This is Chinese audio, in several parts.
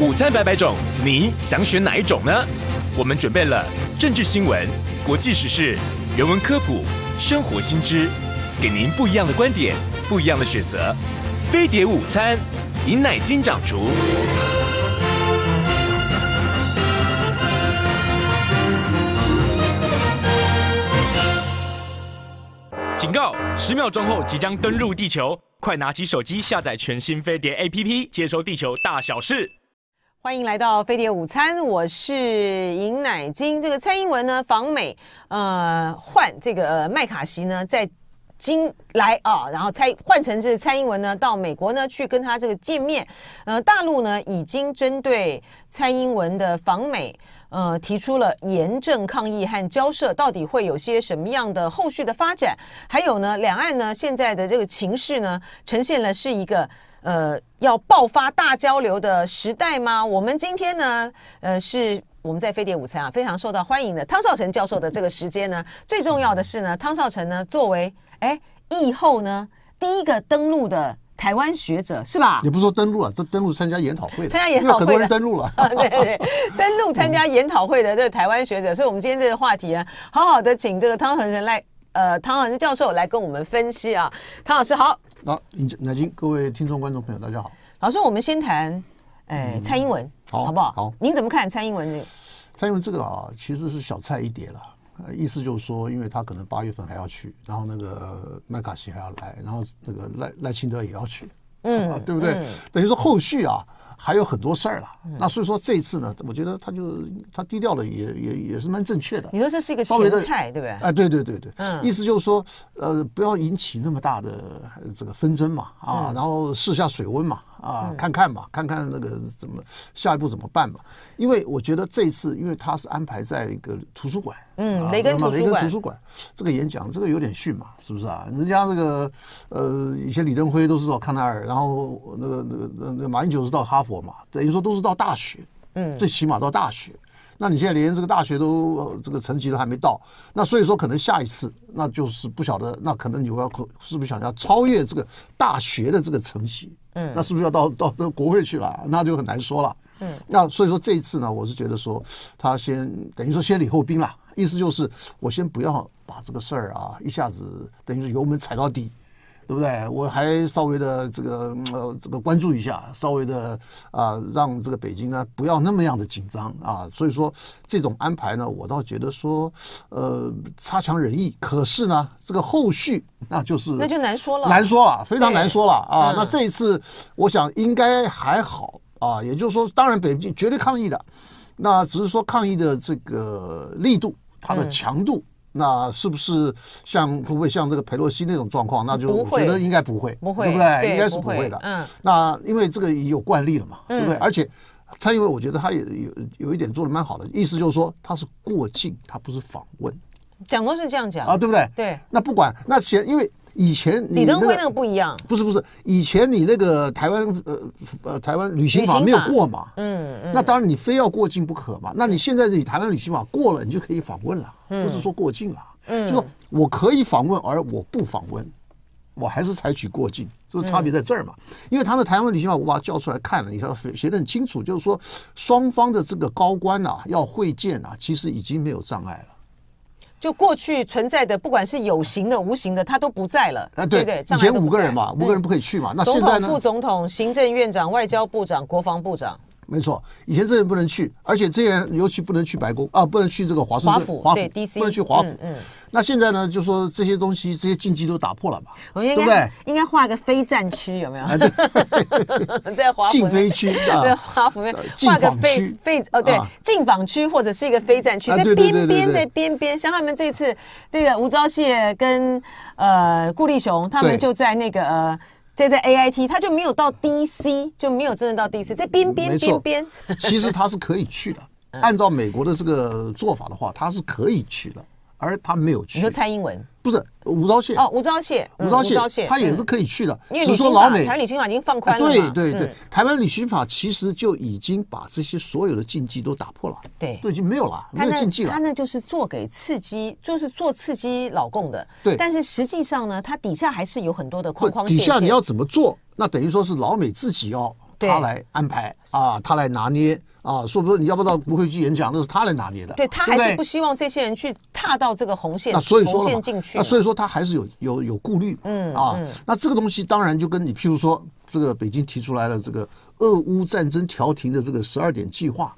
午餐百百种，你想选哪一种呢？我们准备了政治新闻、国际时事、人文科普、生活新知，给您不一样的观点，不一样的选择。飞碟午餐，尹乃菁掌厨。警告！十秒钟后即将登陆地球，快拿起手机下载全新飞碟 APP，接收地球大小事。欢迎来到飞碟午餐，我是尹乃金。这个蔡英文呢访美，呃，换这个麦卡锡呢在京来啊，然后蔡换成是蔡英文呢到美国呢去跟他这个见面。呃，大陆呢已经针对蔡英文的访美。呃，提出了严正抗议和交涉，到底会有些什么样的后续的发展？还有呢，两岸呢现在的这个情势呢，呈现了是一个呃要爆发大交流的时代吗？我们今天呢，呃，是我们在飞碟午餐啊非常受到欢迎的汤绍成教授的这个时间呢，最重要的是呢，汤绍成呢作为哎疫后呢第一个登陆的。台湾学者是吧？也不是说登陆了，这登陆参加研讨会的，参加研讨会的，很多人登陆了。对对对，登陆参加研讨会的这个台湾学者，所以我们今天这个话题啊，好好的请这个汤恒生来，呃，唐老师教授来跟我们分析啊。唐老师好，那，乃金，各位听众观众朋友大家好。老师，我们先谈，哎、呃，蔡英文，好，好不好？好，您怎么看蔡英文这个？蔡英文这个啊，其实是小菜一碟了。意思就是说，因为他可能八月份还要去，然后那个麦卡锡还要来，然后那个赖赖清德也要去。嗯，对不对？嗯、等于说后续啊还有很多事儿了。嗯、那所以说这一次呢，我觉得他就他低调了也也也是蛮正确的。你说这是一个前菜，对不对？哎，对对对对，嗯，意思就是说，呃，不要引起那么大的这个纷争嘛，啊，嗯、然后试下水温嘛。啊，嗯、看看吧，看看那个怎么下一步怎么办吧？因为我觉得这一次，因为他是安排在一个图书馆，嗯，雷根图书馆，雷根图书馆这个演讲，这个有点逊嘛，是不是啊？人家这个呃，以前李登辉都是到康奈尔，然后那个那个那个马英九是到哈佛嘛，等于说都是到大学，嗯，最起码到大学。那你现在连这个大学都这个成绩都还没到，那所以说可能下一次那就是不晓得，那可能你要是不是想要超越这个大学的这个成绩？嗯，那是不是要到到这国会去了？那就很难说了。嗯，那所以说这一次呢，我是觉得说他先等于说先礼后兵了，意思就是我先不要把这个事儿啊一下子等于是油门踩到底。对不对？我还稍微的这个呃这个关注一下，稍微的啊、呃、让这个北京呢不要那么样的紧张啊。所以说这种安排呢，我倒觉得说呃差强人意。可是呢，这个后续那就是那就难说了，难说了，非常难说了啊。那这一次我想应该还好啊。也就是说，当然北京绝对抗议的，那只是说抗议的这个力度，它的强度。嗯那是不是像会不会像这个佩洛西那种状况？那就我觉得应该不会，不会，对不对？应该是不会的。嗯，那因为这个已有惯例了嘛，对不对？而且蔡英文我觉得他也有有一点做的蛮好的，意思就是说他是过境，他不是访问。讲都是这样讲啊，对不对？对。那不管那前，因为以前李登辉那个不一样，不是不是，以前你那个台湾呃呃台湾旅行法没有过嘛，嗯嗯，那当然你非要过境不可嘛。那你现在你台湾旅行法过了，你就可以访问了。不是说过境了，嗯，就说我可以访问，而我不访问，我还是采取过境，是不是差别在这儿嘛？因为他的台湾旅行法，我把它叫出来看了，你看写的很清楚，就是说双方的这个高官呐要会见啊，其实已经没有障碍了。就过去存在的，不管是有形的、无形的，他都不在了。啊，对对，以前五个人嘛，五个人不可以去嘛，那现在呢？副总统、行政院长、外交部长、国防部长。没错，以前这些人不能去，而且这些人尤其不能去白宫啊，不能去这个华盛顿，华府，，DC，不能去华府。嗯，嗯，那现在呢，就说这些东西，这些禁忌都打破了嘛，对不对？应该画个非战区，有没有？在华府禁飞区啊，在华府面画个非非哦，对，禁访区或者是一个非战区，在边边，在边边。像他们这次这个吴钊燮跟呃顾立雄，他们就在那个呃。现在 A I T，他就没有到 D C，就没有真的到 D C，在边边边边。其实他是可以去的，按照美国的这个做法的话，他是可以去的，而他没有去。你说蔡英文？不是吴钊燮哦，吴钊燮，吴钊燮，他也是可以去的。只是说老美台湾旅行法已经放宽了。对对对，台湾旅行法其实就已经把这些所有的禁忌都打破了。对，都已经没有了，没有禁忌了。他那就是做给刺激，就是做刺激老共的。对，但是实际上呢，他底下还是有很多的框框。底下你要怎么做？那等于说是老美自己要他来安排啊，他来拿捏啊，说不说你要不到国会去演讲，那是他来拿捏的。对，他还是不希望这些人去踏到这个红线，那所以说红线进去，那所以说他还是有有有顾虑，嗯啊，嗯那这个东西当然就跟你譬如说这个北京提出来了这个俄乌战争调停的这个十二点计划，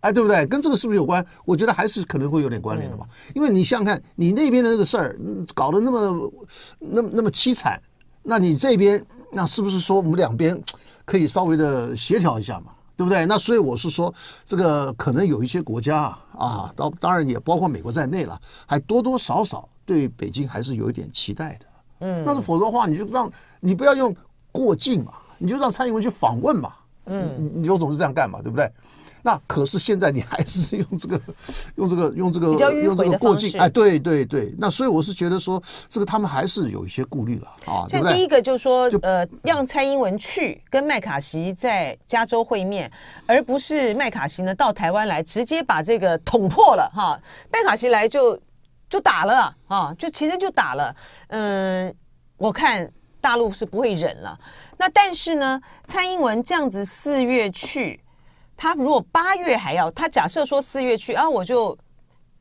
哎，对不对？跟这个是不是有关？我觉得还是可能会有点关联的吧，嗯、因为你想想看，你那边的那个事儿搞得那么那么那么凄惨，那你这边。那是不是说我们两边可以稍微的协调一下嘛？对不对？那所以我是说，这个可能有一些国家啊，啊当当然也包括美国在内了，还多多少少对北京还是有一点期待的。嗯，但是否则的话，你就让你不要用过境嘛，你就让蔡英文去访问嘛。嗯，你有种是这样干嘛，对不对？那可是现在你还是用这个，用这个，用这个，用这个过境，哎，对对对。那所以我是觉得说，这个他们还是有一些顾虑了啊。像第一个就是说，呃，让蔡英文去跟麦卡锡在加州会面，而不是麦卡锡呢到台湾来直接把这个捅破了哈。麦卡锡来就就打了啊，就其实就打了。嗯，我看大陆是不会忍了。那但是呢，蔡英文这样子四月去。他如果八月还要，他假设说四月去啊，我就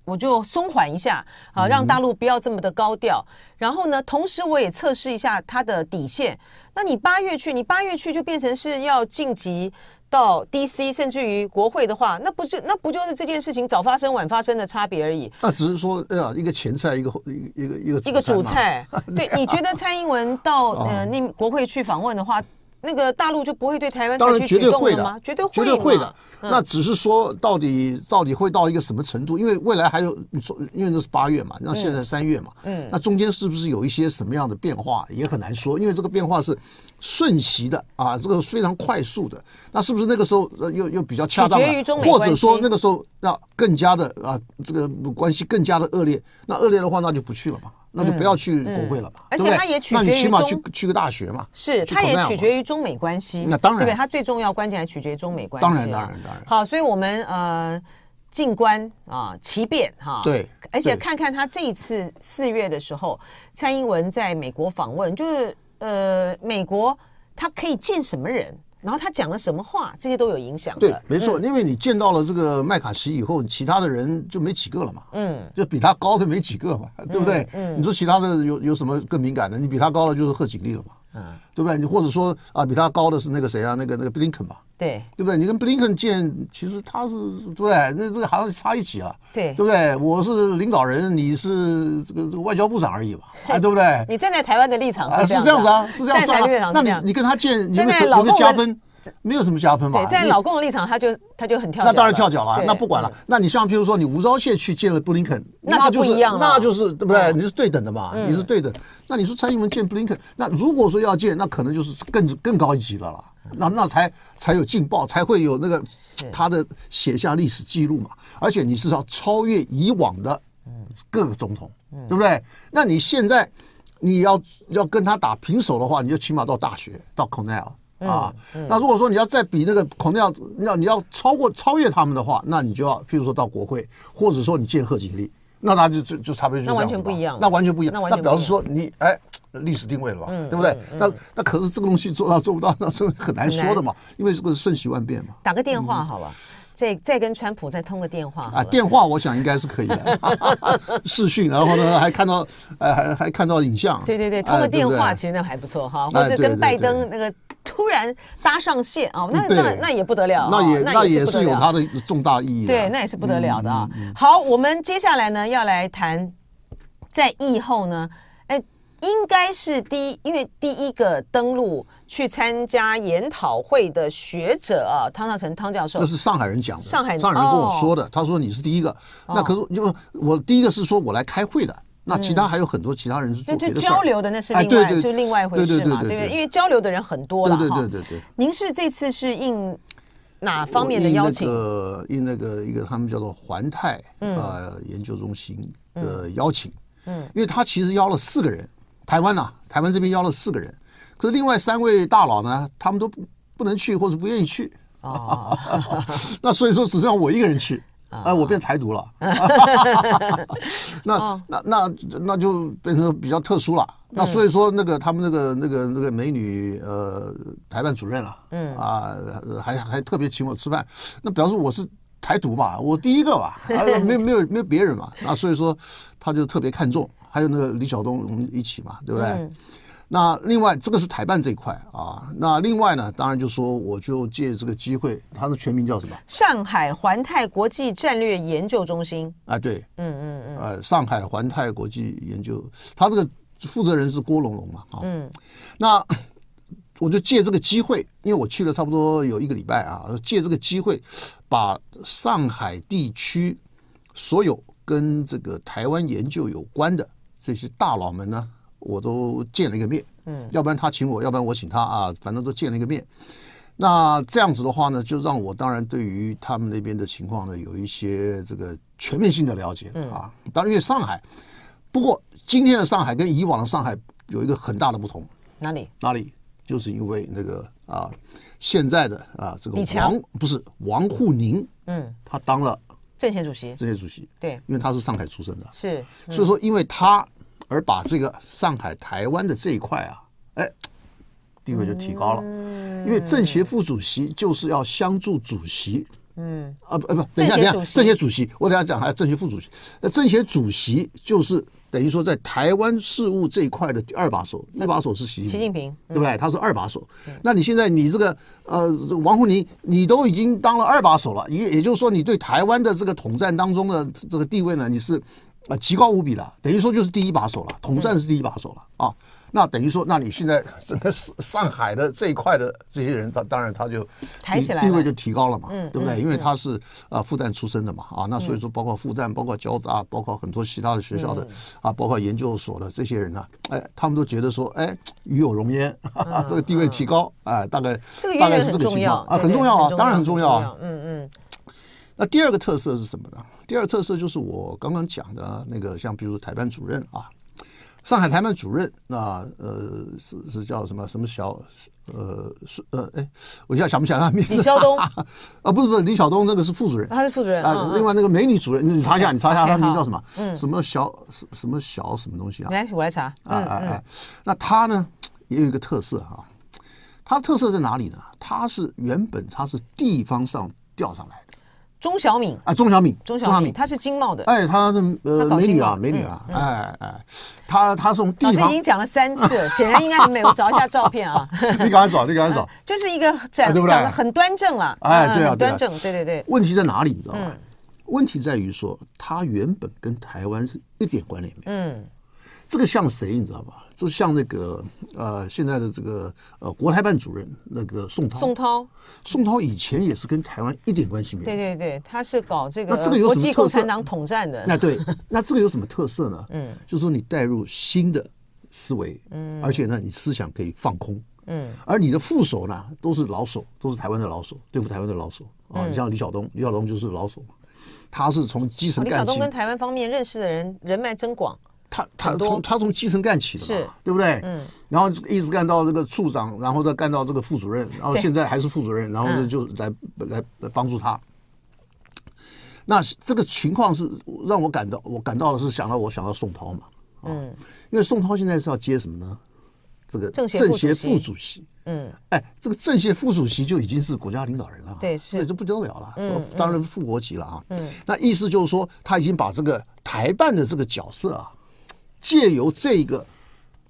我就松缓一下啊，让大陆不要这么的高调。然后呢，同时我也测试一下他的底线。那你八月去，你八月去就变成是要晋级到 DC，甚至于国会的话，那不是那不就是这件事情早发生晚发生的差别而已？那只是说，哎呀，一个前菜，一个一个一个一个主菜。对，你觉得蔡英文到呃那国会去访问的话？那个大陆就不会对台湾采取举动了吗？绝对会的，绝对会的。那只是说，到底到底会到一个什么程度？因为未来还有你说，因为这是八月嘛，那现在三月嘛，嗯，那中间是不是有一些什么样的变化也很难说。因为这个变化是瞬息的啊，这个非常快速的。那是不是那个时候又又比较恰当？或者说那个时候要更加的啊，这个关系更加的恶劣？那恶劣的话，那就不去了嘛。那就不要去国会了吧，而且他也取决于，那你起码去去个大学嘛。是，他也取决于中美关系。那当然，对，他最重要关键还取决于中美关系。当然，当然，当然。好，所以我们呃，静观啊，其变哈。对。而且看看他这一次四月的时候，蔡英文在美国访问，就是呃，美国他可以见什么人？然后他讲了什么话，这些都有影响。对，没错，因为你见到了这个麦卡锡以后，其他的人就没几个了嘛。嗯，就比他高的没几个嘛，对不对？嗯，你说其他的有有什么更敏感的？你比他高的就是贺锦丽了嘛。嗯，对不对？你或者说啊，比他高的是那个谁啊？那个那个布林肯吧。对，对不对？你跟布林肯见，其实他是对不对？那这个好像差一起啊。对，对不对？我是领导人，你是这个这个外交部长而已嘛，哎，对不对？你站在台湾的立场是这样子啊，是这样算啊。那你你跟他见，你有没有加分？没有什么加分嘛。对，在老公的立场，他就他就很跳。那当然跳脚了，那不管了。那你像譬如说，你吴钊燮去见了布林肯，那就是那就是对不对？你是对等的嘛，你是对等。那你说蔡英文见布林肯，那如果说要见，那可能就是更更高一级了啦。那那才才有劲爆，才会有那个他的写下历史记录嘛。而且你是要超越以往的各个总统，对不对？那你现在你要要跟他打平手的话，你就起码到大学到 Cornell 啊。那如果说你要再比那个 Cornell，要你要超过超越他们的话，那你就要譬如说到国会，或者说你见贺锦丽，那他就就就差别就。那完全不一样，那完全不一样。那表示说你哎。历史定位了吧，对不对？那那可是这个东西做到做不到，那是很难说的嘛。因为这个瞬息万变嘛。打个电话好了，再再跟川普再通个电话啊。电话我想应该是可以的，视讯，然后呢还看到，呃还还看到影像。对对对，通个电话其实那还不错哈，或者跟拜登那个突然搭上线啊，那那那也不得了，那也那也是有它的重大意义。对，那也是不得了的啊。好，我们接下来呢要来谈在疫后呢。哎应该是第一，因为第一个登陆去参加研讨会的学者啊，汤绍成汤教授，那是上海人讲的。上海上海人跟我说的，他说你是第一个。那可是就我第一个是说我来开会的，那其他还有很多其他人是做交流的那是另外就另外一回事嘛，对不对？因为交流的人很多了哈。对对对对。您是这次是应哪方面的邀请？应那个应那个一个他们叫做环泰呃研究中心的邀请。嗯，因为他其实邀了四个人。台湾呐、啊，台湾这边邀了四个人，可是另外三位大佬呢，他们都不不能去或者不愿意去。哦，那所以说只剩下我一个人去。哎，我变台独了，那那那那就变成比较特殊了。那所以说，那个他们那个那个那个美女呃台办主任了，嗯。啊，还还特别请我吃饭，那表示我是台独嘛，我第一个嘛，没有没有没有别人嘛，那所以说他就特别看重，还有那个李晓东我们一起嘛，对不对？那另外，这个是台办这一块啊。那另外呢，当然就说，我就借这个机会，它的全名叫什么？上海环泰国际战略研究中心。啊，对，嗯嗯嗯，呃，上海环泰国际研究，他这个负责人是郭龙龙嘛，啊，嗯，那 我就借这个机会，因为我去了差不多有一个礼拜啊，借这个机会，把上海地区所有跟这个台湾研究有关的这些大佬们呢。我都见了一个面，嗯，要不然他请我，要不然我请他啊，反正都见了一个面。那这样子的话呢，就让我当然对于他们那边的情况呢，有一些这个全面性的了解啊。当然，因为上海，不过今天的上海跟以往的上海有一个很大的不同，哪里？哪里？就是因为那个啊，现在的啊这个王不是王沪宁，嗯，他当了政协主席，政协主席，对，因为他是上海出生的，是，所以说因为他。而把这个上海、台湾的这一块啊，哎，地位就提高了，因为政协副主席就是要相助主席，嗯，啊不，不，等一下，等一下，政协主席，我等下讲还有政协副主席，那政协主席就是等于说在台湾事务这一块的第二把手，一把手是习习近平，对不对？他是二把手。那你现在你这个呃王沪宁，你都已经当了二把手了，也也就是说你对台湾的这个统战当中的这个地位呢，你是。啊，极高无比了，等于说就是第一把手了，统战是第一把手了啊。那等于说，那你现在整个上海的这一块的这些人，他当然他就抬起来地位就提高了嘛，对不对？因为他是啊复旦出身的嘛啊，那所以说包括复旦，包括交大，包括很多其他的学校的啊，包括研究所的这些人呢，哎，他们都觉得说，哎，与有荣焉，这个地位提高，哎，大概大概是这个情况啊，很重要啊，当然很重要啊，嗯嗯。那第二个特色是什么呢？第二个特色就是我刚刚讲的那个，像比如说台办主任啊，上海台办主任，那呃是是叫什么什么小呃是呃哎，我一下想不起来他名字。李晓东 啊，不是不是李晓东，那个是副主任，他是副主任啊。另外那个美女主任，你查一下，你查一下他名叫什么？嗯，什么小什什么小什么东西啊？来，我来查。啊啊啊！那他呢也有一个特色哈，他特色在哪里呢？他是原本他是地方上调上来。钟小敏啊，钟小敏，钟小敏，她是经贸的，哎，她是呃美女啊，美女啊，哎哎，她她是从地方，已经讲了三次，显然应该很美。我找一下照片啊，你赶快找，你赶快找，就是一个长长得很端正了，哎，对啊，端正，对对对。问题在哪里？你知道吗？问题在于说，她原本跟台湾是一点关联没有。嗯，这个像谁？你知道吧？这像那个呃，现在的这个呃，国台办主任那个宋涛。宋涛，宋涛以前也是跟台湾一点关系没有。对对对，他是搞这个那这个有什么？共产党统战的。那对，那这个有什么特色呢？嗯，就是说你带入新的思维，嗯，而且呢，你思想可以放空，嗯，而你的副手呢，都是老手，都是台湾的老手，对付台湾的老手啊。你像李晓东，李晓东就是老手嘛，他是从基层干起。李晓东跟台湾方面认识的人人脉真广。他他从他从基层干起的嘛，对不对？嗯，然后一直干到这个处长，然后再干到这个副主任，然后现在还是副主任，然后就就来来来帮助他。那这个情况是让我感到，我感到的是想到我想到宋涛嘛，嗯，因为宋涛现在是要接什么呢？这个政协副主席，嗯，哎，这个政协副主席就已经是国家领导人了，对，所以就不得了了，嗯，当然副国级了啊，嗯，那意思就是说他已经把这个台办的这个角色啊。借由这个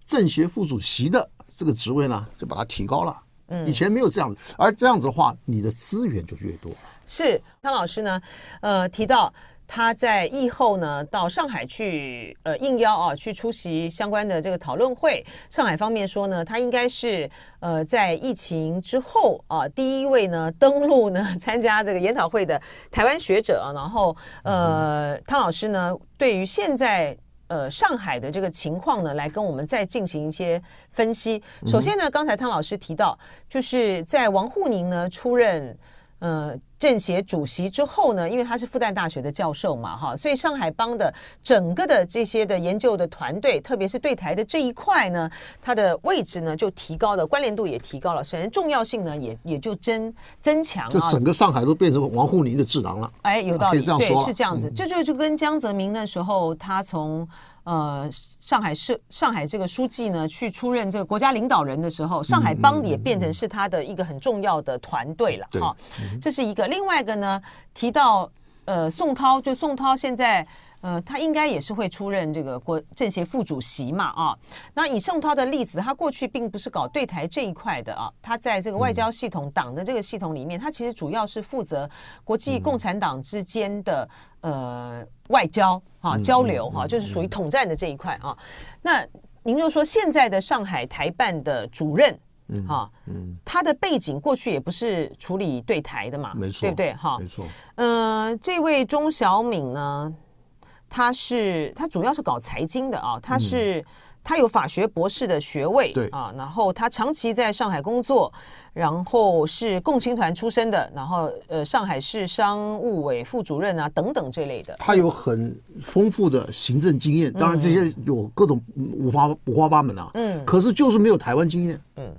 政协副主席的这个职位呢，就把它提高了。嗯，以前没有这样子，而这样子的话，你的资源就越多。是汤老师呢，呃，提到他在疫后呢到上海去，呃，应邀啊去出席相关的这个讨论会。上海方面说呢，他应该是呃在疫情之后啊第一位呢登陆呢参加这个研讨会的台湾学者啊。然后呃，汤老师呢对于现在。呃，上海的这个情况呢，来跟我们再进行一些分析。首先呢，刚才汤老师提到，就是在王沪宁呢出任呃，政协主席之后呢，因为他是复旦大学的教授嘛，哈，所以上海帮的整个的这些的研究的团队，特别是对台的这一块呢，它的位置呢就提高了，关联度也提高了，显然重要性呢也也就增增强，就整个上海都变成王沪宁的智囊了。哎，有道理，对，是这样子，这就就跟江泽民那时候他从。呃，上海市上海这个书记呢，去出任这个国家领导人的时候，上海帮也变成是他的一个很重要的团队了。哈、这是一个。另外一个呢，提到呃宋涛，就宋涛现在呃，他应该也是会出任这个国政协副主席嘛啊。那以宋涛的例子，他过去并不是搞对台这一块的啊，他在这个外交系统、党的这个系统里面，他其实主要是负责国际共产党之间的。呃，外交啊，交流哈、啊，就是属于统战的这一块啊。那您就说现在的上海台办的主任，哈，嗯，他的背景过去也不是处理对台的嘛，没错，对不对？哈，没错。嗯，这位钟小敏呢，他是他主要是搞财经的啊，他是。他有法学博士的学位，对啊，然后他长期在上海工作，然后是共青团出身的，然后呃，上海市商务委副主任啊等等这类的。他有很丰富的行政经验，当然这些有各种五花五花八门啊，嗯，可是就是没有台湾经验，嗯，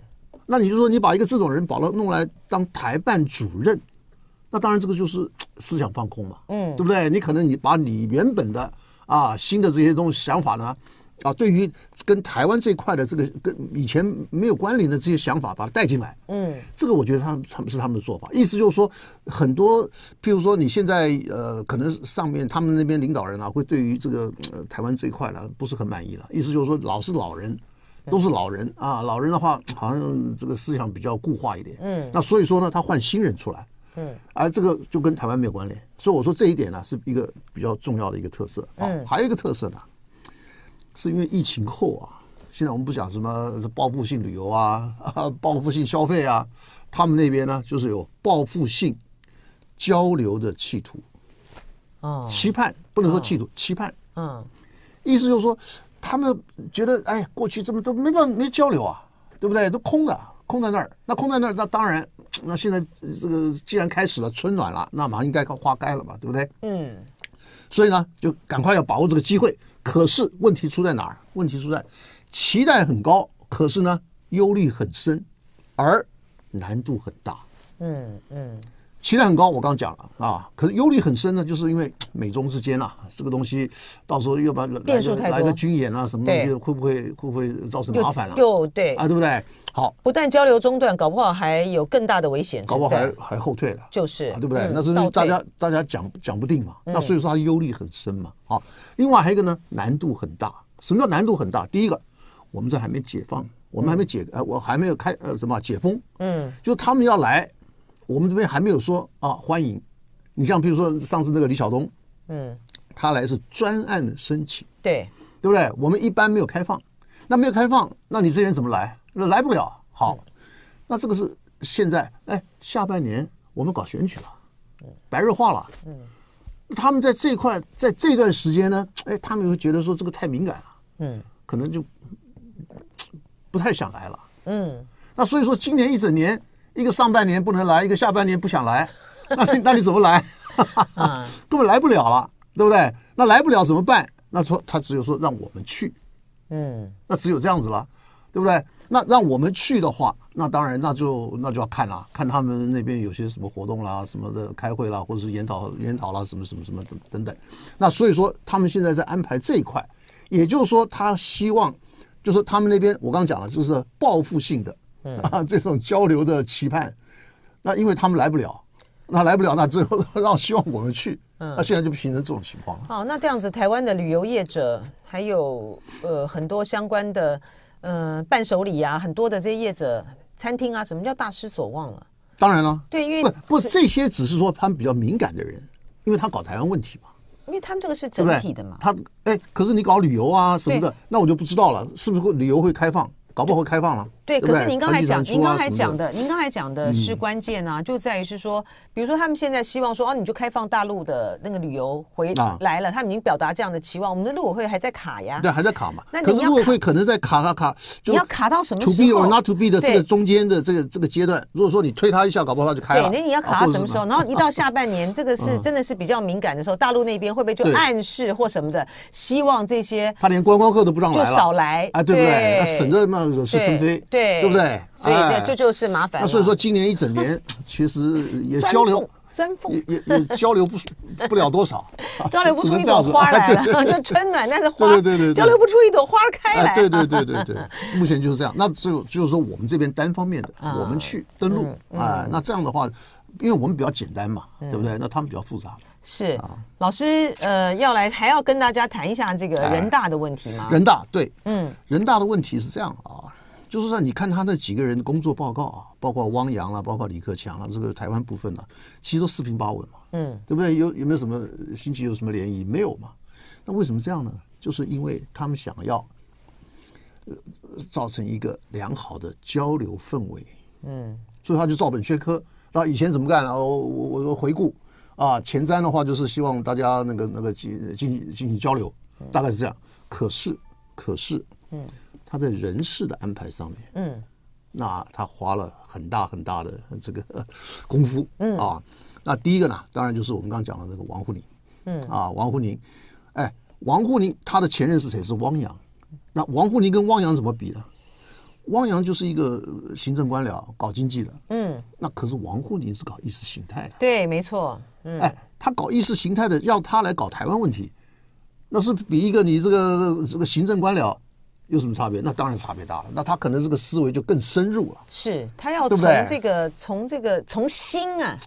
那你就说你把一个这种人把他弄来当台办主任，那当然这个就是思想放空嘛，嗯，对不对？你可能你把你原本的啊新的这些东西想法呢。啊，对于跟台湾这块的这个跟以前没有关联的这些想法，把它带进来，嗯，这个我觉得他们他们是他们的做法，意思就是说，很多譬如说你现在呃，可能上面他们那边领导人啊，会对于这个呃台湾这一块呢不是很满意了，意思就是说老是老人，都是老人啊，老人的话好像这个思想比较固化一点，嗯，那所以说呢，他换新人出来，嗯，而这个就跟台湾没有关联，所以我说这一点呢是一个比较重要的一个特色。啊，还有一个特色呢。是因为疫情后啊，现在我们不讲什么报复性旅游啊，啊，报复性消费啊，他们那边呢就是有报复性交流的企图，哦，期盼不能说企图，哦、期盼，嗯，意思就是说他们觉得哎，过去这么都没办法没交流啊，对不对？都空的，空在那儿，那空在那儿，那当然，那现在这个既然开始了春暖了，那马上应该花开了嘛，对不对？嗯，所以呢，就赶快要把握这个机会。可是问题出在哪儿？问题出在期待很高，可是呢忧虑很深，而难度很大。嗯嗯。期待很高，我刚刚讲了啊，可是忧虑很深呢，就是因为美中之间啊，这个东西到时候又把来个来个军演啊，什么东西会不会会不会造成麻烦啊？又对啊，对不对？好，不但交流中断，搞不好还有更大的危险，搞不好还还后退了，就是啊，对不对？那是大家大家讲讲不定嘛，那所以说他忧虑很深嘛。好，另外还有一个呢，难度很大。什么叫难度很大？第一个，我们这还没解放，我们还没解，呃，我还没有开呃什么解封，嗯，就他们要来。我们这边还没有说啊，欢迎。你，像比如说上次那个李晓东，嗯，他来是专案的申请，对，对不对？我们一般没有开放，那没有开放，那你这些人怎么来？那来不了。好，嗯、那这个是现在，哎，下半年我们搞选举了，白热化了，嗯，他们在这一块，在这段时间呢，哎，他们会觉得说这个太敏感了，嗯，可能就不太想来了，嗯，那所以说今年一整年。一个上半年不能来，一个下半年不想来，那你那你怎么来？根本来不了了，对不对？那来不了怎么办？那说他只有说让我们去，嗯，那只有这样子了，对不对？那让我们去的话，那当然那就那就要看了，看他们那边有些什么活动啦，什么的开会啦，或者是研讨研讨啦，什么什么什么等等等。那所以说他们现在在安排这一块，也就是说他希望，就是他们那边我刚刚讲了，就是报复性的。啊，这种交流的期盼，那因为他们来不了，那来不了，那只有让希望我们去，那现在就不形成这种情况了。好，那这样子，台湾的旅游业者还有呃很多相关的呃伴手礼啊，很多的这些业者，餐厅啊，什么叫大失所望了？当然了，对，因为不不这些只是说他们比较敏感的人，因为他搞台湾问题嘛，因为他们这个是整体的嘛。他哎，可是你搞旅游啊什么的，那我就不知道了，是不是会旅游会开放？搞不好会开放了。对，可是您刚才讲，您刚才讲的，您刚才讲的是关键啊，就在于是说，比如说他们现在希望说，哦，你就开放大陆的那个旅游回啊来了，他们已经表达这样的期望，我们的陆委会还在卡呀，对，还在卡嘛。那你可是陆委会可能在卡卡卡，你要卡到什么 to 时 be or 候 not to be 的这个中间的这个这个阶段，如果说你推他一下，搞不好他就开了对。，那你要卡到什么时候？然后一到下半年，这个是真的是比较敏感的时候，大陆那边会不会就暗示或什么的，希望这些他连观光客都不让就来了，少来啊，对不对省着那惹是生非，对对对不对？所以哎这这就是麻烦了。那所以说今年一整年 其实也交流。钻缝也也也交流不 不了多少，交流不出一朵花来哎对了，就春暖，但是花对对对交流不出一朵花开来。哎，对对对对对，目前就是这样。那就就是说我们这边单方面的，啊我们去登陆，嗯哎，那这样的话，因为我们比较简单嘛，对不对？那他们比较复杂。是啊老师，呃，要来还要跟大家谈一下这个哎人大的问题吗？人大对，嗯，人大的问题是这样啊，就是说你看他那几个人的工作报告啊，包括汪洋啊，包括李克强啊，这个台湾部分呢、啊，其实都四平八稳嘛，嗯，对不对？有有没有什么新奇有什么涟漪？没有嘛？那为什么这样呢？就是因为他们想要，呃，造成一个良好的交流氛围，嗯，所以他就照本宣科。那以前怎么干呢？我我我回顾啊，前瞻的话就是希望大家那个那个进进进行交流，大概是这样。可是可是，嗯，他在人事的安排上面，嗯，那他花了很大很大的这个功夫，嗯。啊。那第一个呢，当然就是我们刚刚讲的这个王沪宁，嗯。啊，王沪宁，哎，王沪宁他的前任是谁？是汪洋。那王沪宁跟汪洋怎么比呢？汪洋就是一个行政官僚，搞经济的，嗯，那可是王沪宁是搞意识形态的，对，没错，嗯，哎，他搞意识形态的，要他来搞台湾问题，那是比一个你这个这个行政官僚有什么差别？那当然差别大了。那他可能这个思维就更深入了。是他要从这个从这个从心啊，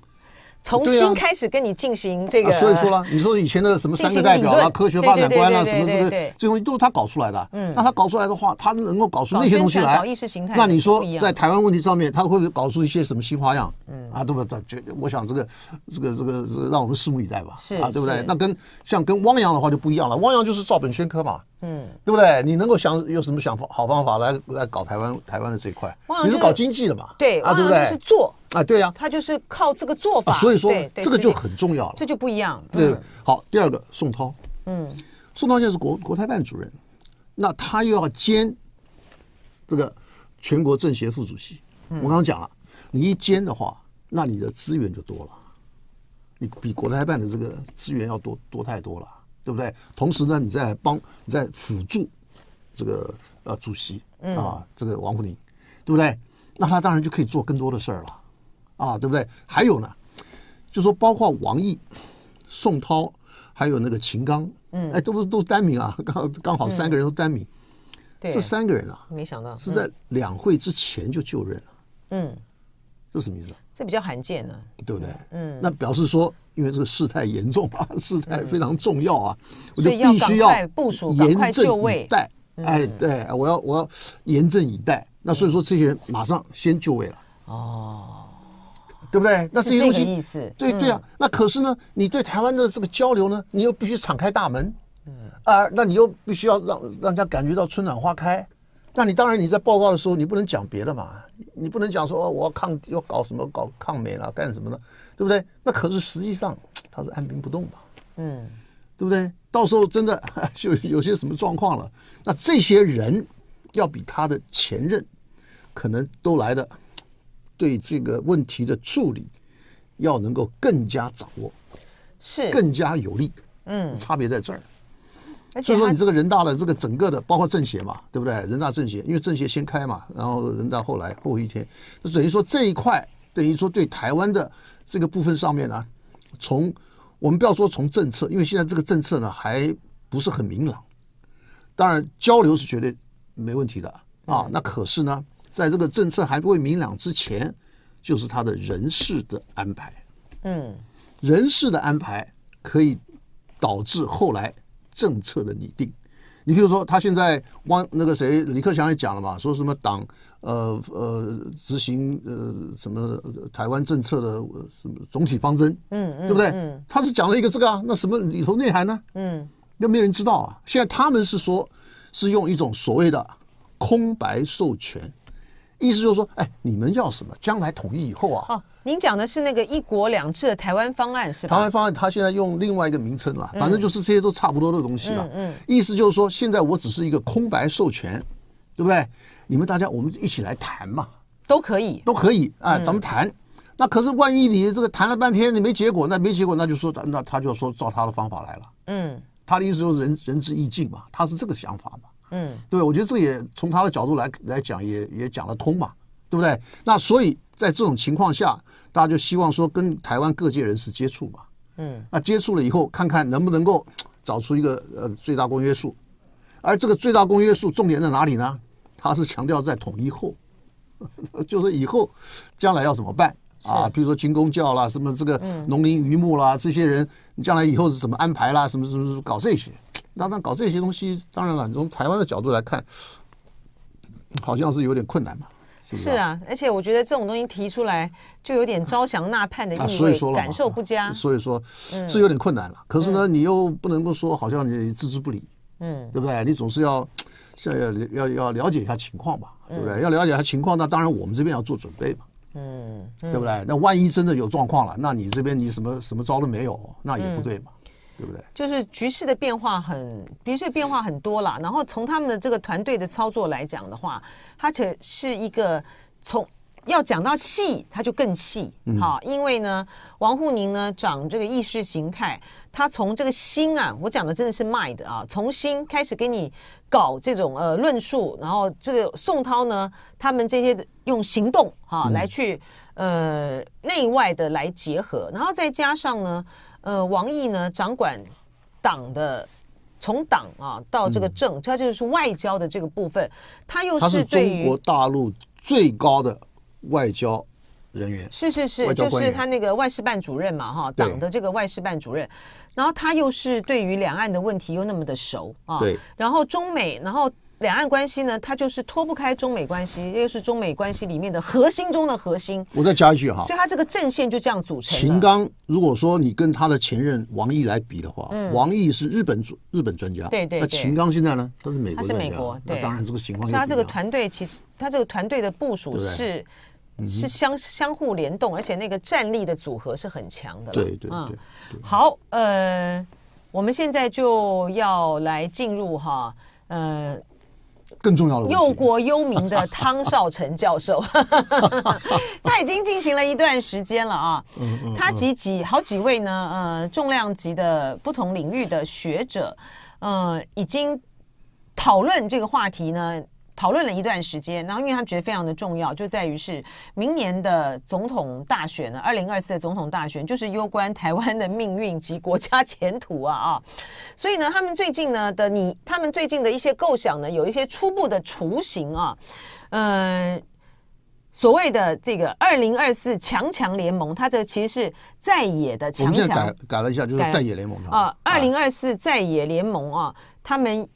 从对啊心开始跟你进行这个，啊，所以说啦，你说以前的什么三个代表啦、科学发展观啦，什么这个这东西都是他搞出来的。嗯，那他搞出来的话，他能够搞出那些东西来，搞意识形态那你说在台湾问题上面，他会不会搞出一些什么新花样？嗯啊，对不对？这，我想这个这个这个这个让我们拭目以待吧。是啊，对不对？那跟像跟汪洋的话就不一样了，汪洋就是照本宣科嘛。嗯，对不对？你能够想有什么想法好方法来来搞台湾台湾的这一块你是搞经济的嘛？对，啊，对不对是？做，啊，对呀。他就是靠这个做法，啊，所以说对对这个就很重要了。这就不一样，对嗯，好，第二个宋涛，嗯，宋涛现在是国国台办主任，那他又要兼这个全国政协副主席。嗯我刚刚讲了，你一兼的话，那你的资源就多了，你比国台办的这个资源要多多太多了，对不对？同时呢，你在帮你在辅助这个呃主席啊，这个王沪宁，对不对？那他当然就可以做更多的事儿了，啊，对不对？还有呢，就说包括王毅、宋涛，还有那个秦刚，嗯，哎，都是都是单名啊，刚刚好三个人都单名，对，这三个人啊没想到是在两会之前就就任了，嗯，这什么意思？这比较罕见呢，对不对？嗯，那表示说，因为这个事态严重啊，事态非常重要啊，我就必须要部署严阵以待。哎，对，我要我要严阵以待。那所以说，这些人马上先就位了。哦，对不对？那是这个些东西，意思，对对啊。那可是呢，你对台湾的这个交流呢，你又必须敞开大门，嗯啊，那你又必须要让让人家感觉到春暖花开。那你当然你在报告的时候，你不能讲别的嘛，你不能讲说哦，我要抗要搞什么搞抗美啦，干什么的，对不对？那可是实际上 他是按兵不动嘛，嗯，对不对？到时候真的 就有些什么状况了，那这些人要比他的前任可能都来的对这个问题的处理要能够更加掌握，是，更加有力。嗯，差别在这儿。所以说你这个人大的这个整个的，包括政协嘛，对不对？人大政协，因为政协先开嘛，然后人大后来后一天，就等于说这一块等于说对台湾的这个部分上面呢，从我们不要说从政策，因为现在这个政策呢还不是很明朗。当然交流是绝对没问题的啊，那可是呢，在这个政策还不会明朗之前，就是他的人事的安排。嗯，人事的安排可以导致后来政策的拟定。你比如说，他现在汪那个谁李克强也讲了嘛，说什么党呃呃执行呃什么台湾政策的呃什么总体方针，嗯嗯，对不对？嗯他是讲了一个这个啊，那什么里头内涵呢？嗯，那没人知道啊。现在他们是说，是用一种所谓的空白授权，意思就是说，哎，你们要什么？将来统一以后啊。哦，您讲的是那个一国两制的台湾方案是吧？台湾方案，他现在用另外一个名称了，反正就是这些都差不多的东西了。嗯，嗯意思就是说，现在我只是一个空白授权，对不对？你们大家我们一起来谈嘛，都可以，都可以啊，咱们谈。嗯、那可是万一你这个谈了半天你没结果，那没结果，那就说那他就说照他的方法来了。嗯，他的意思就是仁仁至义尽嘛，他是这个想法嘛。嗯，对，我觉得这也从他的角度来来讲，也也讲得通嘛，对不对？那所以在这种情况下，大家就希望说跟台湾各界人士接触嘛，嗯，那接触了以后，看看能不能够找出一个呃最大公约数，而这个最大公约数重点在哪里呢？他是强调在统一后，就是以后将来要怎么办啊？比如说军工教啦，什么这个农林渔牧啦，这些人你将来以后是怎么安排啦？什么什么什么搞这些。那那搞这些东西，当然了，从台湾的角度来看，好像是有点困难嘛。是，是啊，而且我觉得这种东西提出来，就有点招降纳叛的意味，啊、所以说感受不佳。所以说，是有点困难了。嗯、可是呢，你又不能够说好像你置之不理，嗯，对不对？你总是要要要要要了解一下情况吧，对不对？嗯、要了解一下情况，那当然我们这边要做准备嘛，嗯，对不对？那万一真的有状况了，那你这边你什么什么招都没有，那也不对嘛。嗯对不对？就是局势的变化很，的确变化很多了。然后从他们的这个团队的操作来讲的话，它且是一个从要讲到细，它就更细。好，因为呢，王沪宁呢长这个意识形态，他从这个心啊，我讲的真的是 mind 啊，从心开始给你搞这种呃论述，然后这个宋涛呢，他们这些用行动哈、啊、来去呃内外的来结合，然后再加上呢。呃，王毅呢，掌管党的，从党啊到这个政，嗯、他就是外交的这个部分，他又是对于中国大陆最高的外交人员，是是是，就是他那个外事办主任嘛，哈，党的这个外事办主任，然后他又是对于两岸的问题又那么的熟啊，对，然后中美，然后。两岸关系呢，它就是脱不开中美关系，又是中美关系里面的核心中的核心。我再加一句哈，所以它这个阵线就这样组成。秦刚，如果说你跟他的前任王毅来比的话，嗯、王毅是日本日本专家，对对对。那秦刚现在呢，他是美国专家，他是美国，对。那当然这个情况。他这个团队其实，他这个团队的部署是是相相互联动，而且那个战力的组合是很强的。对对对，嗯。好，呃，我们现在就要来进入哈，呃。更重要的，忧国忧民的汤绍成教授，他已经进行了一段时间了啊。他及几好几位呢，呃，重量级的不同领域的学者，呃，已经讨论这个话题呢。讨论了一段时间，然后因为他觉得非常的重要，就在于是明年的总统大选呢，二零二四的总统大选就是攸关台湾的命运及国家前途啊啊！所以呢，他们最近呢的你，他们最近的一些构想呢，有一些初步的雏形啊，嗯、呃，所谓的这个二零二四强强联盟，它这其实是在野的强强，改改了一下，就是在野联盟啊，二零二四在野联盟啊，他们。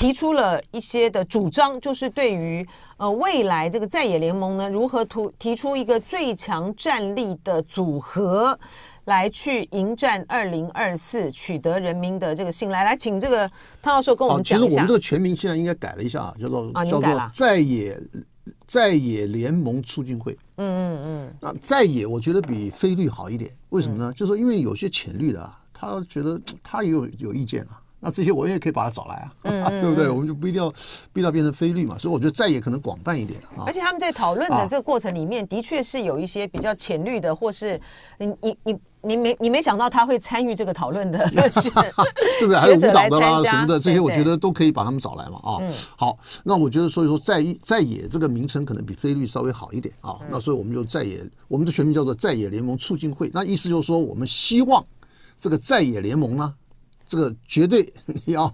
提出了一些的主张，就是对于呃未来这个在野联盟呢，如何突提出一个最强战力的组合，来去迎战二零二四，取得人民的这个信赖。来，请这个汤教授跟我们讲一下。其实我们这个全名现在应该改了一下，叫做叫做在野在野联盟促进会。嗯嗯嗯。那在野，我觉得比非绿好一点。为什么呢？就是说因为有些浅绿的啊，他觉得他也有有意见啊。那这些我也可以把他找来啊，嗯 嗯对不对？我们就不一定要，不一定要变成非绿嘛。所以我觉得在野可能广泛一点啊。而且他们在讨论的这个过程里面，的确是有一些比较浅绿的，或是你你你你没你没想到他会参与这个讨论的，对不对？还有舞蹈的啦什么的，这些我觉得都可以把他们找来嘛啊。好，那我觉得所以说在在野这个名称可能比非绿稍微好一点啊。那所以我们就在野，我们的全名叫做在野联盟促进会。那意思就是说，我们希望这个在野联盟呢。这个绝对你要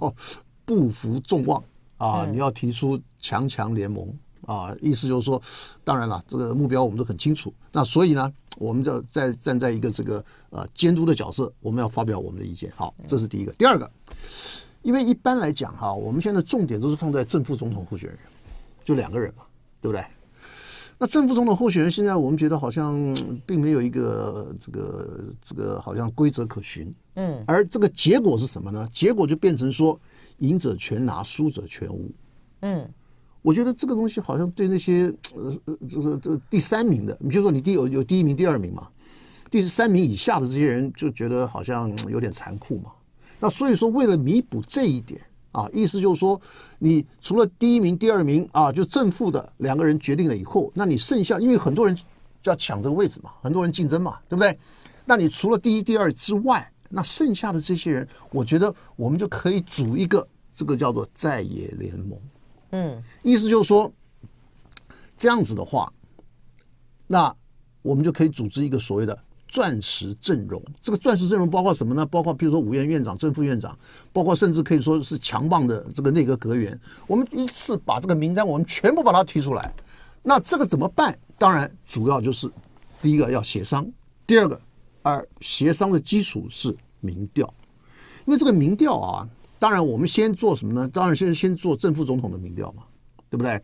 不负众望啊！嗯、你要提出强强联盟啊！意思就是说，当然了，这个目标我们都很清楚。那所以呢，我们就在站在一个这个呃监督的角色，我们要发表我们的意见。好，这是第一个。第二个，因为一般来讲哈，我们现在重点都是放在正副总统候选人，就两个人嘛，对不对？那正副总统候选人现在我们觉得好像并没有一个这个这个好像规则可循，嗯，而这个结果是什么呢？结果就变成说赢者全拿，输者全无，嗯，我觉得这个东西好像对那些呃呃这个这第三名的，你就说你第有有第一名、第二名嘛，第三名以下的这些人就觉得好像有点残酷嘛。那所以说，为了弥补这一点啊，意思就是说，你除了第一名、第二名啊，就正负的两个人决定了以后，那你剩下因为很多人就要抢这个位置嘛，很多人竞争嘛，对不对？那你除了第一、第二之外，那剩下的这些人，我觉得我们就可以组一个这个叫做在野联盟。嗯，意思就是说，这样子的话，那我们就可以组织一个所谓的钻石阵容。这个钻石阵容包括什么呢？包括比如说五院院长、正副院长，包括甚至可以说是强棒的这个内阁阁员。我们一次把这个名单，我们全部把它提出来。那这个怎么办？当然，主要就是第一个要协商，第二个，而协商的基础是民调，因为这个民调啊。当然，我们先做什么呢？当然先先做正副总统的民调嘛，对不对？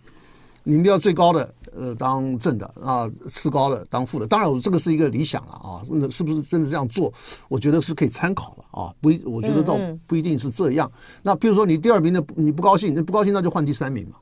民调最高的呃当正的啊，次高的当副的。当然，我这个是一个理想了啊，那是不是真的这样做？我觉得是可以参考了啊。不，我觉得倒不一定是这样。嗯嗯，那比如说你第二名的你不高兴，那不高兴那就换第三名嘛。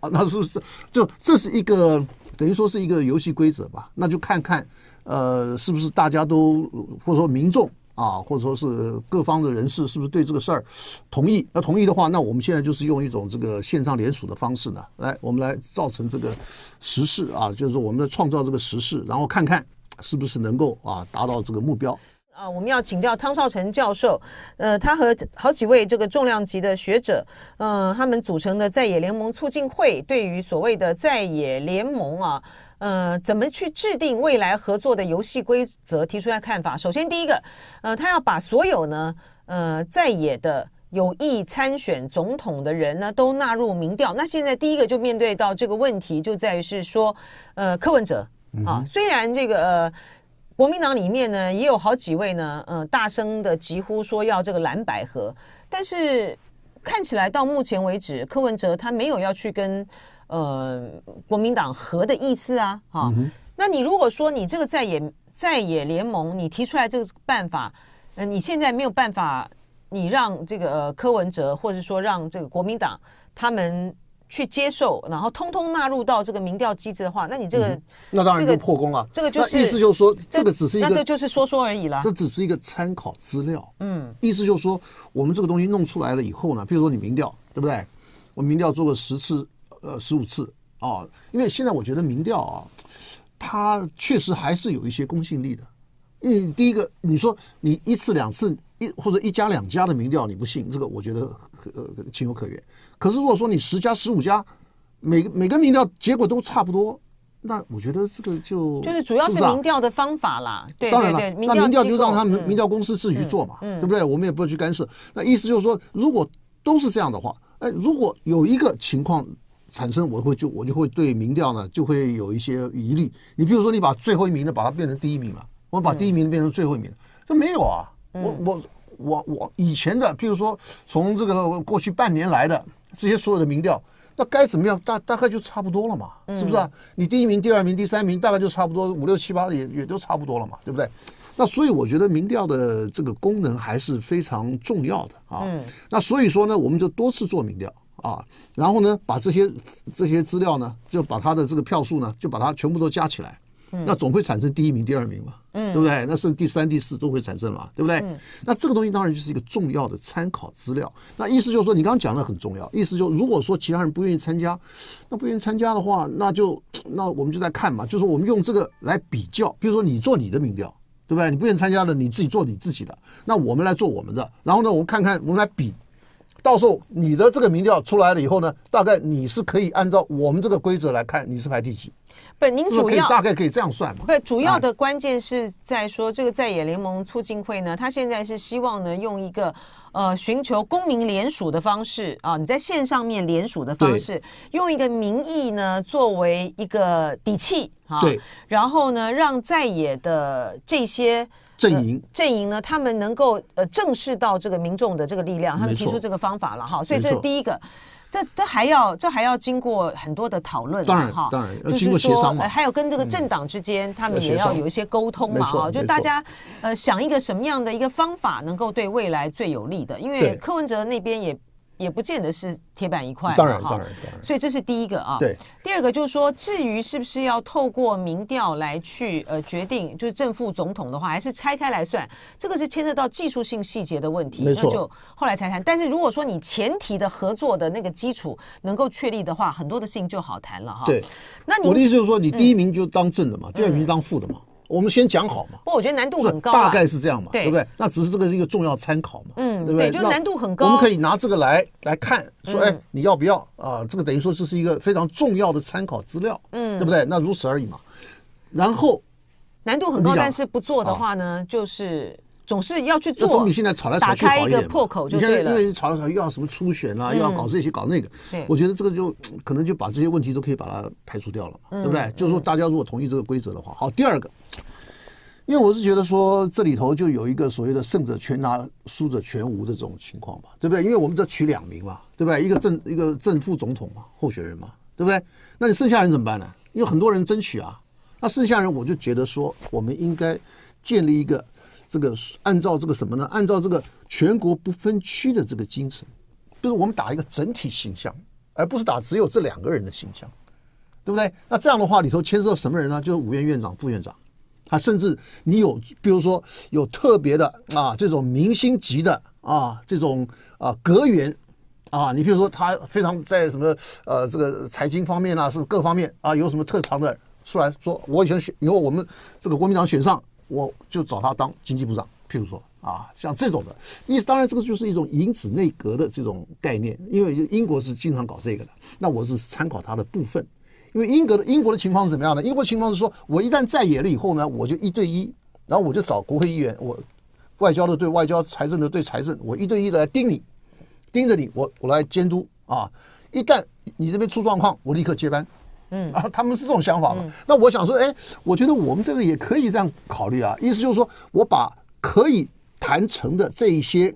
啊，那是不是就这是一个等于说是一个游戏规则吧？那就看看呃是不是大家都或者说民众。啊，或者说是各方的人士是不是对这个事儿同意？那同意的话，那我们现在就是用一种这个线上联署的方式呢，来我们来造成这个时事啊，就是我们在创造这个时事，然后看看是不是能够啊达到这个目标。啊，我们要请教汤绍成教授，呃，他和好几位这个重量级的学者，嗯、他们组成的在野联盟促进会，对于所谓的在野联盟啊。呃，怎么去制定未来合作的游戏规则？提出来看法。首先，第一个，呃，他要把所有呢，呃，在野的有意参选总统的人呢，都纳入民调。那现在第一个就面对到这个问题，就在于是说，呃，柯文哲啊，虽然这个呃，国民党里面呢也有好几位呢，呃，大声的疾呼说要这个蓝百合，但是看起来到目前为止，柯文哲他没有要去跟。呃，国民党和的意思啊，哈、那你如果说你这个在野在野联盟，你提出来这个办法，呃，你现在没有办法，你让这个、呃、柯文哲，或者说让这个国民党他们去接受，然后通通纳入到这个民调机制的话，那你这个、嗯、那当然就破功了。这个就是意思就是说，这个只是一个，那这就是说说而已了。这只是一个参考资料，嗯，意思就是说，我们这个东西弄出来了以后呢，比如说你民调，对不对？我民调做个十次。呃，十五次啊，因为现在我觉得民调啊，它确实还是有一些公信力的。因为第一个，你说你一次两次一或者一家两家的民调你不信，这个我觉得呃情有可原。可是如果说你十家十五家，每个每个民调结果都差不多，那我觉得这个就就是主要是民调的方法啦。对，当然了，那民调就让他们民调公司自己去做嘛，对不对？我们也不要去干涉。那意思就是说，如果都是这样的话，哎，如果有一个情况。产生我会就我就会对民调呢就会有一些疑虑。你比如说你把最后一名的把它变成第一名了，我把第一名变成最后一名，这没有啊。我我我我以前的，譬如说从这个过去半年来的这些所有的民调，那该怎么样大大概就差不多了嘛，是不是啊？你第一名、第二名、第三名大概就差不多五六七八也也都差不多了嘛，对不对？那所以我觉得民调的这个功能还是非常重要的啊。那所以说呢，我们就多次做民调。啊，然后呢，把这些这些资料呢，就把他的这个票数呢，就把它全部都加起来，嗯、那总会产生第一名、第二名嘛，嗯，对不对？那是第三、第四都会产生嘛，对不对？嗯、那这个东西当然就是一个重要的参考资料。那意思就是说，你刚刚讲的很重要，意思就是如果说其他人不愿意参加，那不愿意参加的话，那就那我们就在看嘛，就是我们用这个来比较，比如说你做你的民调，对不对？你不愿意参加的，你自己做你自己的，那我们来做我们的，然后呢，我们看看，我们来比。到时候你的这个民调出来了以后呢，大概你是可以按照我们这个规则来看，你是排第几？不，您主要大概可以这样算嘛？不，主要的关键是在说这个在野联盟促进会呢，他现在是希望呢用一个呃寻求公民联署的方式啊，你在线上面联署的方式，用一个民意呢作为一个底气啊，对，然后呢让在野的这些。阵营阵营呢，他们能够呃正视到这个民众的这个力量，他们提出这个方法了哈，所以这是第一个，这这还要这还要经过很多的讨论，当然哈，当然要经过协商嘛，还有跟这个政党之间，他们也要有一些沟通嘛哈，就大家呃想一个什么样的一个方法能够对未来最有利的，因为柯文哲那边也也不见得是铁板一块。当然，当然，当然。所以这是第一个啊。对。第二个就是说，至于是不是要透过民调来去呃决定，就是正副总统的话，还是拆开来算，这个是牵涉到技术性细节的问题。没错。那就后来才谈。但是如果说你前提的合作的那个基础能够确立的话，很多的事情就好谈了哈。对。那你我的意思就是说，你第一名就当正的嘛，嗯、第二名当副的嘛。我们先讲好嘛，不过我觉得难度很高，大概是这样嘛，对不对？那只是这个是一个重要参考嘛，嗯，对不对？就难度很高。我们可以拿这个来来看，说，哎，你要不要啊？这个等于说这是一个非常重要的参考资料，嗯，对不对？那如此而已嘛。然后难度很高，但是不做的话呢，就是总是要去做。总比现在吵来吵去好一点。破口就对了。因为吵来吵去又要什么初选啊，又要搞这些搞那个，我觉得这个就 可能就把这些问题都可以把它排除掉了嘛，对不对？就是说大家如果同意这个规则的话，好，第二个。因为我是觉得说，这里头就有一个所谓的胜者全拿，输者全无的这种情况嘛，对不对？因为我们这取两名嘛，对不对？一个正一个正副总统嘛，候选人嘛，对不对？那你剩下人怎么办呢？因为很多人争取啊，那剩下人我就觉得说，我们应该建立一个这个按照这个什么呢？按照这个全国不分区的这个精神，就是我们打一个整体形象，而不是打只有这两个人的形象，对不对？那这样的话里头牵涉到什么人呢？就是五院院长、副院长。他甚至你有，比如说有特别的啊，这种明星级的啊，这种啊阁员啊，你比如说他非常在什么呃这个财经方面啊，是各方面啊有什么特长的，出来说我以前选以后我们这个国民党选上，我就找他当经济部长。譬如说啊，像这种的意思，当然这个就是一种引子内阁的这种概念，因为英国是经常搞这个的，那我是参考他的部分。因为英国的英国的情况是怎么样的？英国情况是说，我一旦在野了以后呢，我就一对一，然后我就找国会议员，我外交的对外交，财政的对财政，我一对一的来盯你，盯着你，我我来监督啊。一旦你这边出状况，我立刻接班。嗯啊，他们是这种想法嘛？那我想说，哎，我觉得我们这个也可以这样考虑啊。意思就是说我把可以谈成的这一些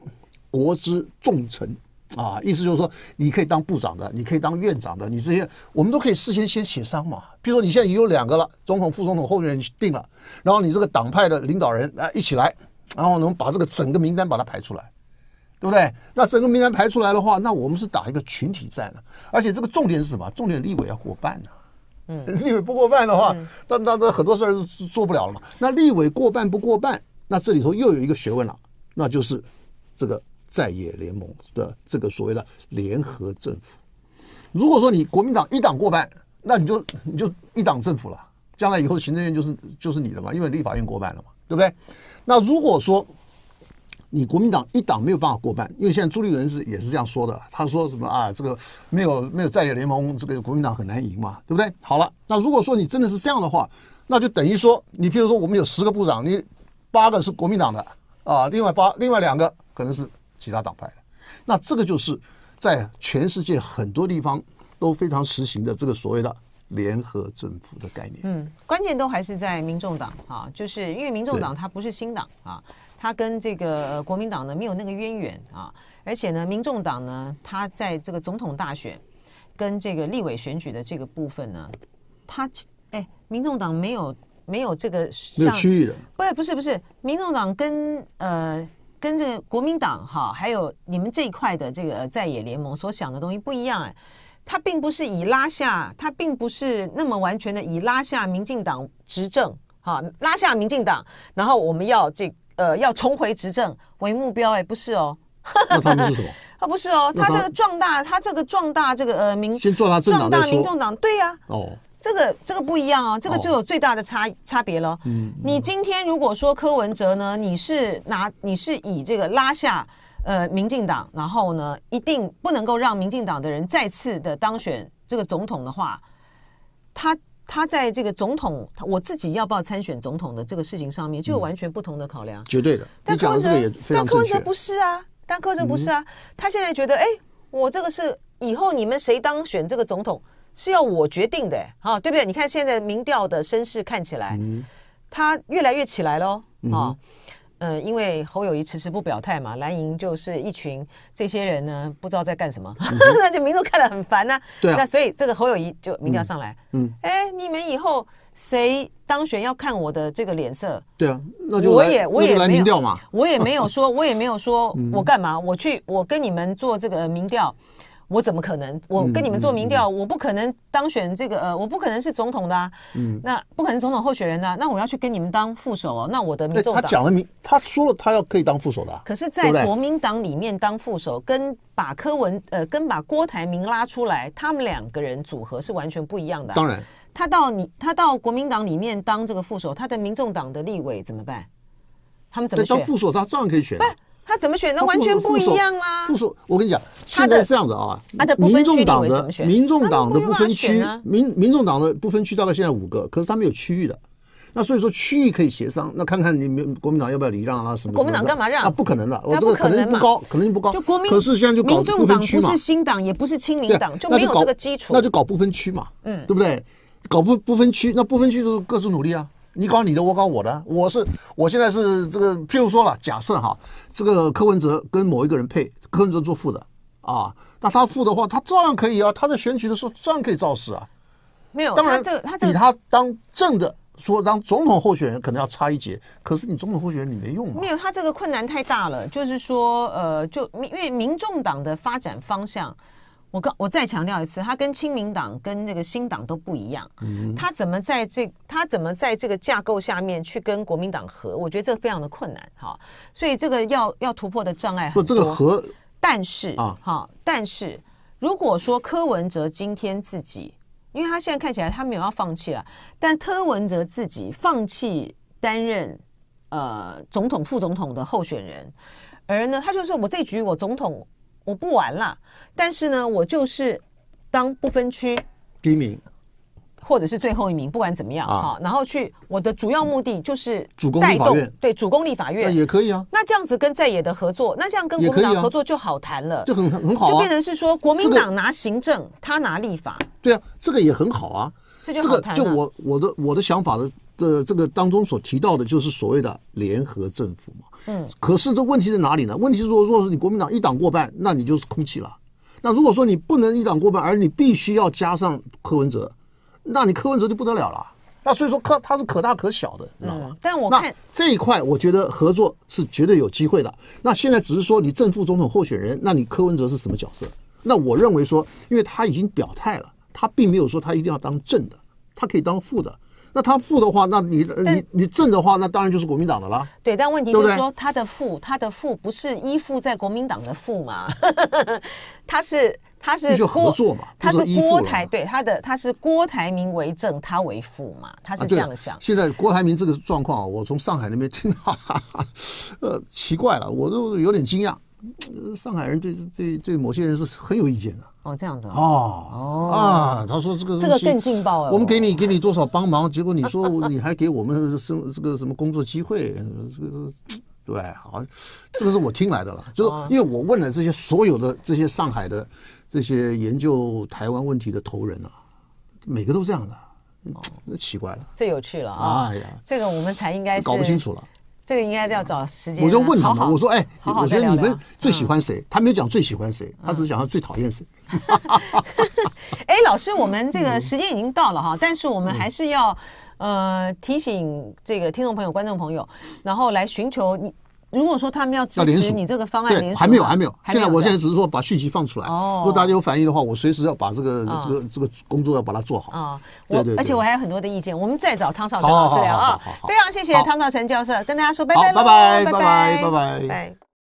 国之重臣。啊，意思就是说，你可以当部长的，你可以当院长的，你这些我们都可以事先先协商嘛。比如说，你现在已经有两个了，总统、副总统候选人定了，然后你这个党派的领导人啊一起来，然后能把这个整个名单把它排出来，对不对？那整个名单排出来的话，那我们是打一个群体战了，而且这个重点是什么？重点立委要过半呢。嗯，立委不过半的话，那那这很多事儿做不了了嘛。那立委过半不过半，那这里头又有一个学问了，那就是这个。在野联盟的这个所谓的联合政府，如果说你国民党一党过半，那你就你就一党政府了，将来以后行政院就是就是你的嘛，因为立法院过半了嘛，对不对？那如果说你国民党一党没有办法过半，因为现在朱立伦是也是这样说的，他说什么啊？这个没有没有在野联盟，这个国民党很难赢嘛，对不对？好了，那如果说你真的是这样的话，那就等于说，你譬如说我们有十个部长，你八个是国民党的啊，另外八另外两个可能是。其他党派的，那这个就是在全世界很多地方都非常实行的这个所谓的联合政府的概念。嗯，关键都还是在民众党啊，就是因为民众党它不是新党啊，它跟这个国民党呢没有那个渊源啊，而且呢，民众党呢，他在这个总统大选跟这个立委选举的这个部分呢，他哎，民众党没有没有这个没有区域的，不是不是不是，民众党跟呃。跟这个国民党哈，还有你们这一块的这个在野联盟所想的东西不一样哎，他并不是以拉下，他并不是那么完全的以拉下民进党执政哈，拉下民进党，然后我们要这呃要重回执政为目标哎，不是哦。那他们是什么？他不是哦，他这个壮大，他这个壮大这个呃民先做他政党。壮大民众党对呀。哦。这个这个不一样哦，这个就有最大的差、哦、差别了。嗯，你今天如果说柯文哲呢，你是拿你是以这个拉下呃民进党，然后呢一定不能够让民进党的人再次的当选这个总统的话，他他在这个总统我自己要不要参选总统的这个事情上面，就有完全不同的考量。嗯、绝对的，但柯文哲也非常。但柯文哲不是啊，但柯文哲不是啊，嗯、他现在觉得哎，我这个是以后你们谁当选这个总统。是要我决定的，啊，对不对？你看现在民调的声势看起来，他越来越起来喽，啊，呃，因为侯友谊迟迟不表态嘛，蓝营就是一群这些人呢，不知道在干什么，嗯、那就民众看了很烦呐、啊。对啊，那所以这个侯友谊就民调上来，嗯，哎、嗯，你们以后谁当选要看我的这个脸色。对啊，那就我也我也来民调嘛，我也没有说，我也没有说 我干嘛，我去我跟你们做这个民调。我怎么可能？我跟你们做民调，我不可能当选这个呃，我不可能是总统的啊。嗯，那不可能总统候选人啊。那我要去跟你们当副手哦。那我的民众党，他讲了明，他说了他要可以当副手的、啊。可是，在国民党里面当副手，跟把柯文呃，跟把郭台铭拉出来，他们两个人组合是完全不一样的、啊。当然，他到你他到国民党里面当这个副手，他的民众党的立委怎么办？他们怎么选？当副手他照样可以选、啊。他怎么选？那完全不一样啊！副手，我跟你讲，现在是这样子啊。民众党的民众党的不分区，民民众党的不分区大概现在五个，可是他们有区域的。那所以说区域可以协商，那看看你们国民党要不要礼让啊什么？国民党干嘛让？啊，不可能的，我这个可能性不高，可能性不高。就国民，可是现在就搞不分区嘛。不是新党，也不是亲民党，就没有这个基础。那就搞不分区嘛，嗯，对不对？搞不不分区，那不分区就是各自努力啊。你搞你的，我搞我的。我是我现在是这个，譬如说了，假设哈，这个柯文哲跟某一个人配，柯文哲做副的啊，那他副的话，他照样可以啊。他在选举的时候照样可以造势啊。没有，当然他这个他这个比他当正的说当总统候选人可能要差一截，可是你总统候选人你没用嘛。没有，他这个困难太大了。就是说，呃，就因为民众党的发展方向。我刚我再强调一次，他跟亲民党跟那个新党都不一样。嗯，他怎么在这他怎么在这个架构下面去跟国民党合？我觉得这个非常的困难哈。所以这个要要突破的障碍很多。不，这个合，但是啊，哈，但是如果说柯文哲今天自己，因为他现在看起来他没有要放弃了，但柯文哲自己放弃担任呃总统副总统的候选人，而呢，他就说我这局我总统。我不玩了，但是呢，我就是当不分区第一名，或者是最后一名，不管怎么样哈、啊，然后去我的主要目的就是主攻立法院，对，主攻立法院也可以啊。那这样子跟在野的合作，那这样跟国民党合作就好谈了，就很很好、啊，就变成是说国民党拿行政，这个、他拿立法，对啊，这个也很好啊。这就好谈、这个、就我我的我的想法的。这这个当中所提到的，就是所谓的联合政府嘛。嗯。可是这问题在哪里呢？问题是说，如果是你国民党一党过半，那你就是空气了。那如果说你不能一党过半，而你必须要加上柯文哲，那你柯文哲就不得了了。那所以说，柯他是可大可小的，知道吗？嗯、但我看这一块，我觉得合作是绝对有机会的。那现在只是说你正副总统候选人，那你柯文哲是什么角色？那我认为说，因为他已经表态了，他并没有说他一定要当正的，他可以当副的。那他负的话，那你你你正的话，那当然就是国民党的了。对，但问题就是说，他的负，他的负不是依附在国民党的负嘛？他是他是合作嘛？他是郭台对他的他是郭台铭为正，他为负嘛？他是这样想。现在郭台铭这个状况啊，我从上海那边听到，呃，奇怪了，我都有点惊讶。上海人对对对某些人是很有意见的。哦，这样子哦哦啊，他说这个这个更劲爆了。我们给你给你多少帮忙，结果你说你还给我们生这个什么工作机会，这个对，好，这个是我听来的了，就是因为我问了这些所有的这些上海的这些研究台湾问题的头人啊，每个都这样的，那奇怪了，这有趣了啊！哎呀，这个我们才应该是搞不清楚了。这个应该要找时间。我就问他们，我说：“哎，我觉得你们最喜欢谁？”他没有讲最喜欢谁，他只是讲他最讨厌谁。哎，老师，我们这个时间已经到了哈，但是我们还是要呃提醒这个听众朋友、观众朋友，然后来寻求你。如果说他们要支持你这个方案，对，还没有，还没有。现在我现在只是说把讯息放出来。哦。如果大家有反应的话，我随时要把这个这个这个工作要把它做好。啊。对对。而且我还有很多的意见，我们再找汤绍成老师聊啊。非常谢谢汤绍成教授，跟大家说拜拜，拜拜，拜拜，拜拜，拜。